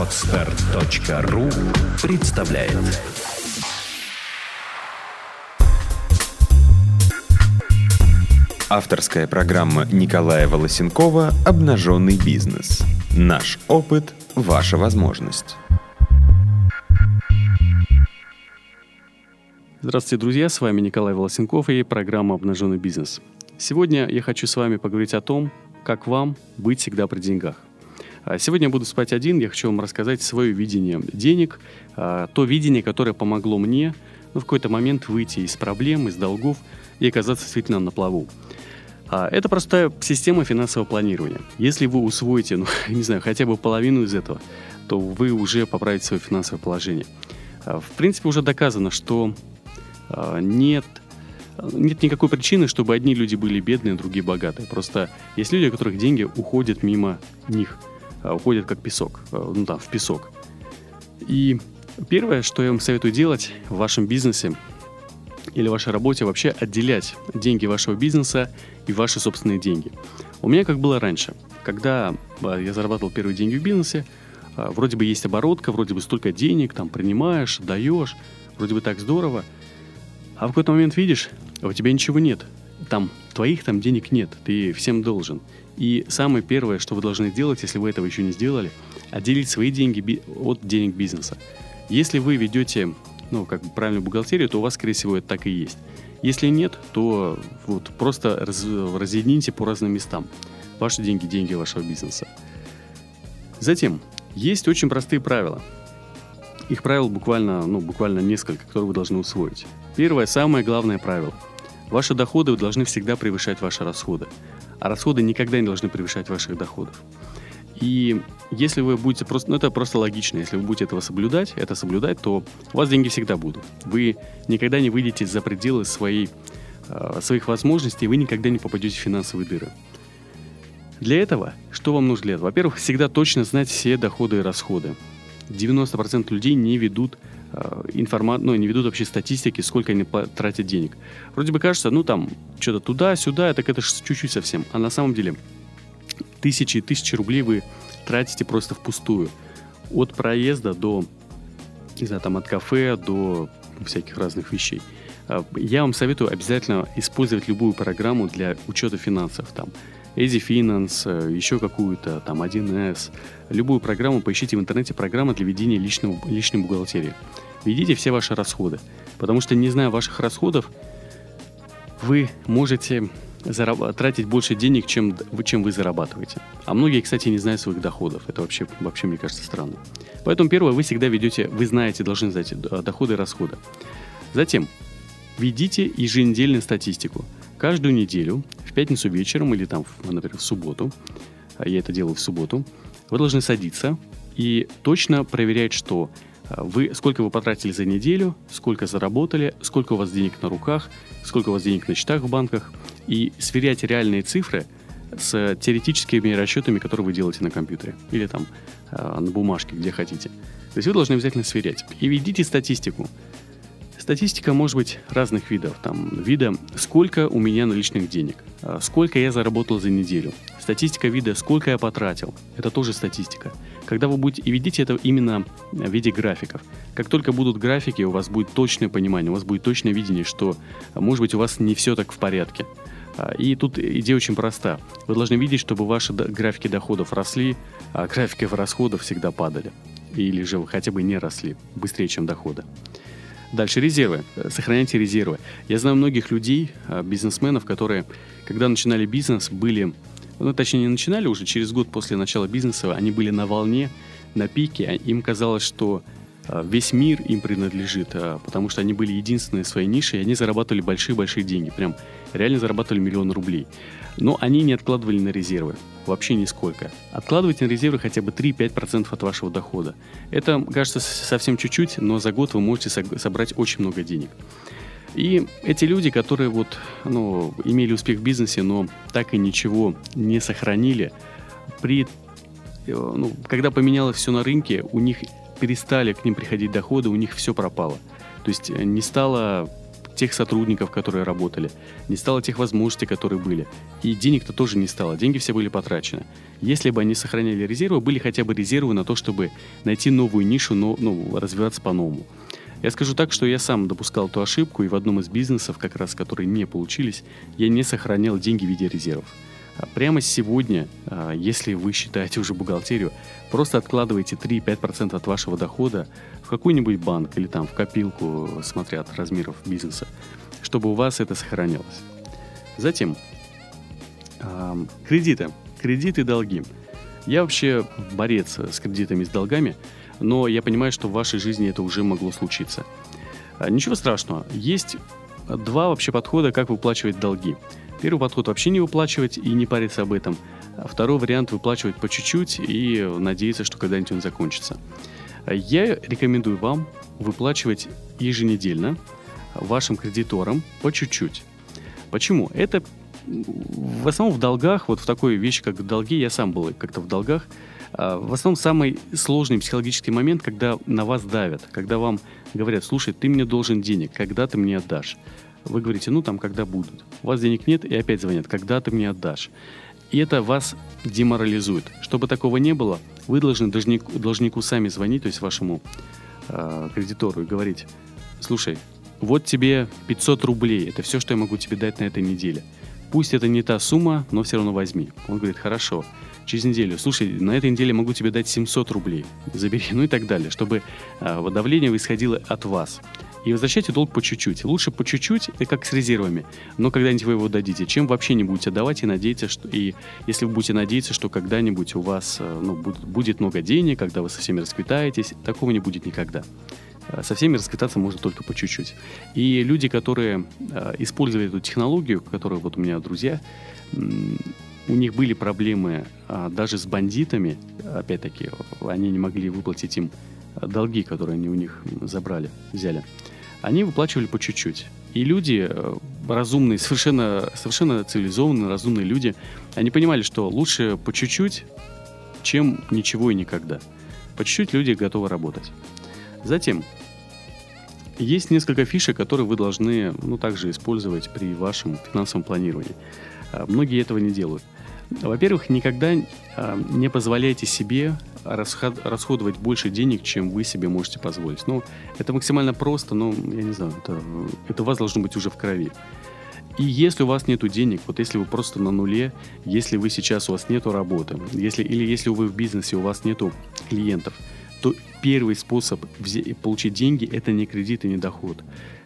Отстар.ру представляет Авторская программа Николая Волосенкова «Обнаженный бизнес». Наш опыт – ваша возможность. Здравствуйте, друзья! С вами Николай Волосенков и программа «Обнаженный бизнес». Сегодня я хочу с вами поговорить о том, как вам быть всегда при деньгах. А сегодня я буду спать один, я хочу вам рассказать свое видение денег, а, то видение, которое помогло мне ну, в какой-то момент выйти из проблем, из долгов и оказаться действительно на плаву. А, это простая система финансового планирования. Если вы усвоите, ну, не знаю, хотя бы половину из этого, то вы уже поправите свое финансовое положение. В принципе, уже доказано, что нет нет никакой причины, чтобы одни люди были бедные, другие богатые. Просто есть люди, у которых деньги уходят мимо них, уходят как песок, а, ну там, в песок. И первое, что я вам советую делать в вашем бизнесе или вашей работе, вообще отделять деньги вашего бизнеса и ваши собственные деньги. У меня как было раньше. Когда а, я зарабатывал первые деньги в бизнесе, вроде бы есть оборотка, вроде бы столько денег, там принимаешь, даешь, вроде бы так здорово. А в какой-то момент видишь, а у тебя ничего нет. Там твоих там денег нет, ты всем должен. И самое первое, что вы должны делать, если вы этого еще не сделали, отделить свои деньги от денег бизнеса. Если вы ведете, ну, как бы правильную бухгалтерию, то у вас, скорее всего, это так и есть. Если нет, то вот просто раз, разъедините по разным местам. Ваши деньги – деньги вашего бизнеса. Затем, есть очень простые правила. Их правил буквально, ну, буквально несколько, которые вы должны усвоить. Первое, самое главное правило – Ваши доходы должны всегда превышать ваши расходы, а расходы никогда не должны превышать ваших доходов. И если вы будете просто, ну это просто логично, если вы будете этого соблюдать, это соблюдать, то у вас деньги всегда будут. Вы никогда не выйдете за пределы своей, э, своих возможностей, вы никогда не попадете в финансовые дыры. Для этого, что вам нужно для этого? Во-первых, всегда точно знать все доходы и расходы. 90% людей не ведут информа... ну, не ведут вообще статистики, сколько они тратят денег. Вроде бы кажется, ну там, что-то туда-сюда, так это чуть-чуть совсем. А на самом деле тысячи и тысячи рублей вы тратите просто впустую. От проезда до, не знаю, там от кафе до всяких разных вещей. Э, я вам советую обязательно использовать любую программу для учета финансов. Там Easy Finance, э, еще какую-то, там 1С. Любую программу поищите в интернете, программа для ведения личного, личной бухгалтерии. Ведите все ваши расходы, потому что, не зная ваших расходов, вы можете зараб- тратить больше денег, чем, чем вы зарабатываете. А многие, кстати, не знают своих доходов. Это вообще, вообще, мне кажется, странно. Поэтому первое, вы всегда ведете, вы знаете, должны знать доходы и расходы. Затем, ведите еженедельную статистику. Каждую неделю в пятницу вечером или там, например, в субботу, а я это делаю в субботу, вы должны садиться и точно проверять, что а, вы, сколько вы потратили за неделю, сколько заработали, сколько у вас денег на руках, сколько у вас денег на счетах в банках, и сверять реальные цифры с теоретическими расчетами, которые вы делаете на компьютере или там а, на бумажке, где хотите. То есть вы должны обязательно сверять. И ведите статистику. Статистика может быть разных видов. Там, вида, сколько у меня наличных денег, а, сколько я заработал за неделю. Статистика вида, сколько я потратил. Это тоже статистика. Когда вы будете, и ведите это именно в виде графиков. Как только будут графики, у вас будет точное понимание, у вас будет точное видение, что, может быть, у вас не все так в порядке. А, и тут идея очень проста. Вы должны видеть, чтобы ваши графики доходов росли, а графики расходов всегда падали. Или же вы хотя бы не росли быстрее, чем доходы. Дальше резервы. Сохраняйте резервы. Я знаю многих людей, а, бизнесменов, которые, когда начинали бизнес, были, ну, точнее, не начинали уже, через год после начала бизнеса, они были на волне, на пике. А им казалось, что а, весь мир им принадлежит, потому что они были единственные в своей нише, и они зарабатывали большие-большие деньги. Прям реально зарабатывали миллион рублей. Но они не откладывали на резервы. Вообще нисколько. Откладывайте на резервы хотя бы 3-5% от вашего дохода. Это, кажется, совсем чуть-чуть, но за год вы можете собрать очень много денег. И эти люди, которые вот, ну, имели успех в бизнесе, но так и ничего не сохранили, при, э, ну, когда поменялось все на рынке, у них перестали к ним приходить доходы, у них все пропало. То есть э, не стало тех сотрудников, которые работали, не стало тех возможностей, которые были. И денег-то тоже не стало, деньги все были потрачены. Если бы они сохраняли резервы, были хотя бы резервы на то, чтобы найти новую нишу, но, ну, развиваться по-новому. Я скажу так, что я сам допускал эту ошибку, и в одном из бизнесов, как раз которые не получились, я не сохранял деньги в виде резервов. А прямо сегодня, а, если вы считаете уже бухгалтерию, просто откладывайте 3-5% от вашего дохода в какой-нибудь банк или там в копилку, смотря от размеров бизнеса, чтобы у вас это сохранялось. Затем, кредиты. Кредиты и долги. Я вообще борец с кредитами и с долгами, но я понимаю, что в вашей жизни это уже могло случиться. А, ничего страшного. Есть два вообще подхода, как выплачивать долги. Первый подход вообще не выплачивать и не париться об этом. А второй вариант выплачивать по чуть-чуть и надеяться, что когда-нибудь он закончится. Я рекомендую вам выплачивать еженедельно вашим кредиторам по чуть-чуть. Почему? Это в основном в долгах, вот в такой вещи, как долги, я сам был как-то в долгах, а, в основном самый сложный психологический момент, когда на вас давят, когда вам говорят, слушай, ты мне должен денег, когда ты мне отдашь? Вы говорите, ну там, когда будут. У вас денег нет, и опять звонят, когда ты мне отдашь. И это вас деморализует. Чтобы такого не было, вы должны должнику, должнику сами звонить, то есть вашему э, кредитору, и говорить, слушай, вот тебе 500 рублей, это все, что я могу тебе дать на этой неделе. Пусть это не та сумма, но все равно возьми. Он говорит, хорошо. Через неделю, слушай, на этой неделе могу тебе дать 700 рублей, забери, ну и так далее, чтобы э, давление исходило от вас и возвращайте долг по чуть-чуть. Лучше по чуть-чуть, это как с резервами, но когда-нибудь вы его дадите, чем вообще не будете давать и надеяться, что и если вы будете надеяться, что когда-нибудь у вас э, ну, будет, будет много денег, когда вы со всеми расквитаетесь, такого не будет никогда. Э, со всеми расквитаться можно только по чуть-чуть. И люди, которые э, использовали эту технологию, которые вот у меня друзья, у них были проблемы а, даже с бандитами, опять-таки, они не могли выплатить им долги, которые они у них забрали, взяли, они выплачивали по чуть-чуть. И люди, э, разумные, совершенно, совершенно цивилизованные, разумные люди, они понимали, что лучше по чуть-чуть, чем ничего и никогда. По чуть-чуть люди готовы работать. Затем, есть несколько фишек, которые вы должны ну, также использовать при вашем финансовом планировании. А, многие этого не делают. Во-первых, никогда не позволяйте себе расход, расходовать больше денег, чем вы себе можете позволить. Ну, это максимально просто, но, я не знаю, это, это у вас должно быть уже в крови. И если у вас нет денег, вот если вы просто на нуле, если вы сейчас у вас нету работы, если, или если вы в бизнесе, у вас нету клиентов, то первый способ получить деньги – это не кредит и не доход.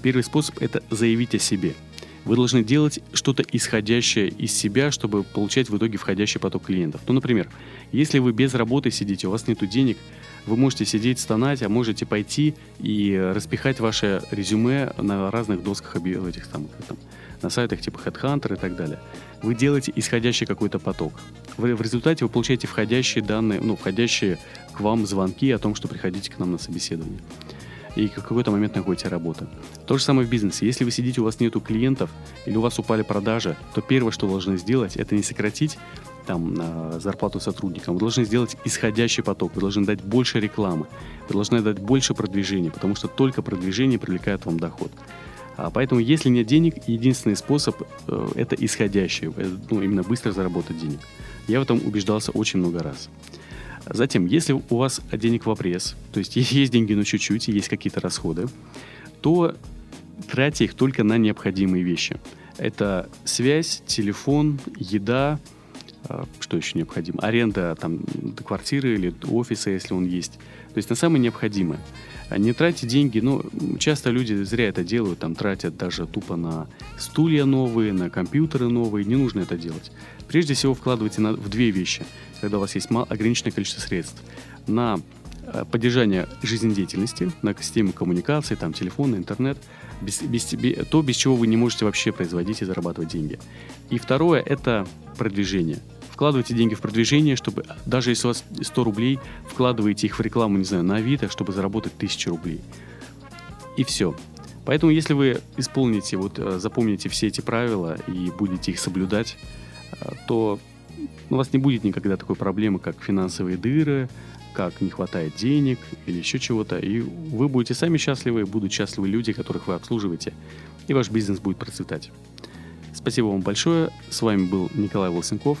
Первый способ – это заявить о себе – вы должны делать что-то исходящее из себя, чтобы получать в итоге входящий поток клиентов. Ну, например, если вы без работы сидите, у вас нет денег, вы можете сидеть, стонать, а можете пойти и распихать ваше резюме на разных досках этих самых, там, на сайтах типа Headhunter и так далее. Вы делаете исходящий какой-то поток. В, в результате вы получаете входящие данные, ну, входящие к вам звонки о том, что приходите к нам на собеседование и в какой-то момент находите работу. То же самое в бизнесе. Если вы сидите, у вас нету клиентов или у вас упали продажи, то первое, что вы должны сделать, это не сократить там зарплату сотрудникам. Вы должны сделать исходящий поток, вы должны дать больше рекламы, вы должны дать больше продвижения, потому что только продвижение привлекает вам доход. А поэтому, если нет денег, единственный способ э, это исходящий, э, ну, именно быстро заработать денег. Я в этом убеждался очень много раз. Затем, если у вас денег в обрез, то есть есть деньги, но чуть-чуть, есть какие-то расходы, то тратьте их только на необходимые вещи. Это связь, телефон, еда, а, что еще необходимо? Аренда там, квартиры или офиса, если он есть. То есть на самое необходимое. Не тратьте деньги, ну, часто люди зря это делают, там тратят даже тупо на стулья новые, на компьютеры новые, не нужно это делать. Прежде всего вкладывайте на, в две вещи, когда у вас есть мал, ограниченное количество средств. На э, поддержание жизнедеятельности, на системы коммуникации, там телефон, интернет, без, без, без, то, без чего вы не можете вообще производить и зарабатывать деньги. И второе – это продвижение – вкладывайте деньги в продвижение, чтобы даже если у вас 100 рублей, вкладывайте их в рекламу, не знаю, на Авито, чтобы заработать 1000 рублей. И все. Поэтому, если вы исполните, вот э, запомните все эти правила и будете их соблюдать, э, то у вас не будет никогда такой проблемы, как финансовые дыры, как не хватает денег или еще чего-то. И вы будете сами счастливы, будут счастливы люди, которых вы обслуживаете, и ваш бизнес будет процветать. Спасибо вам большое. С вами был Николай Волосенков,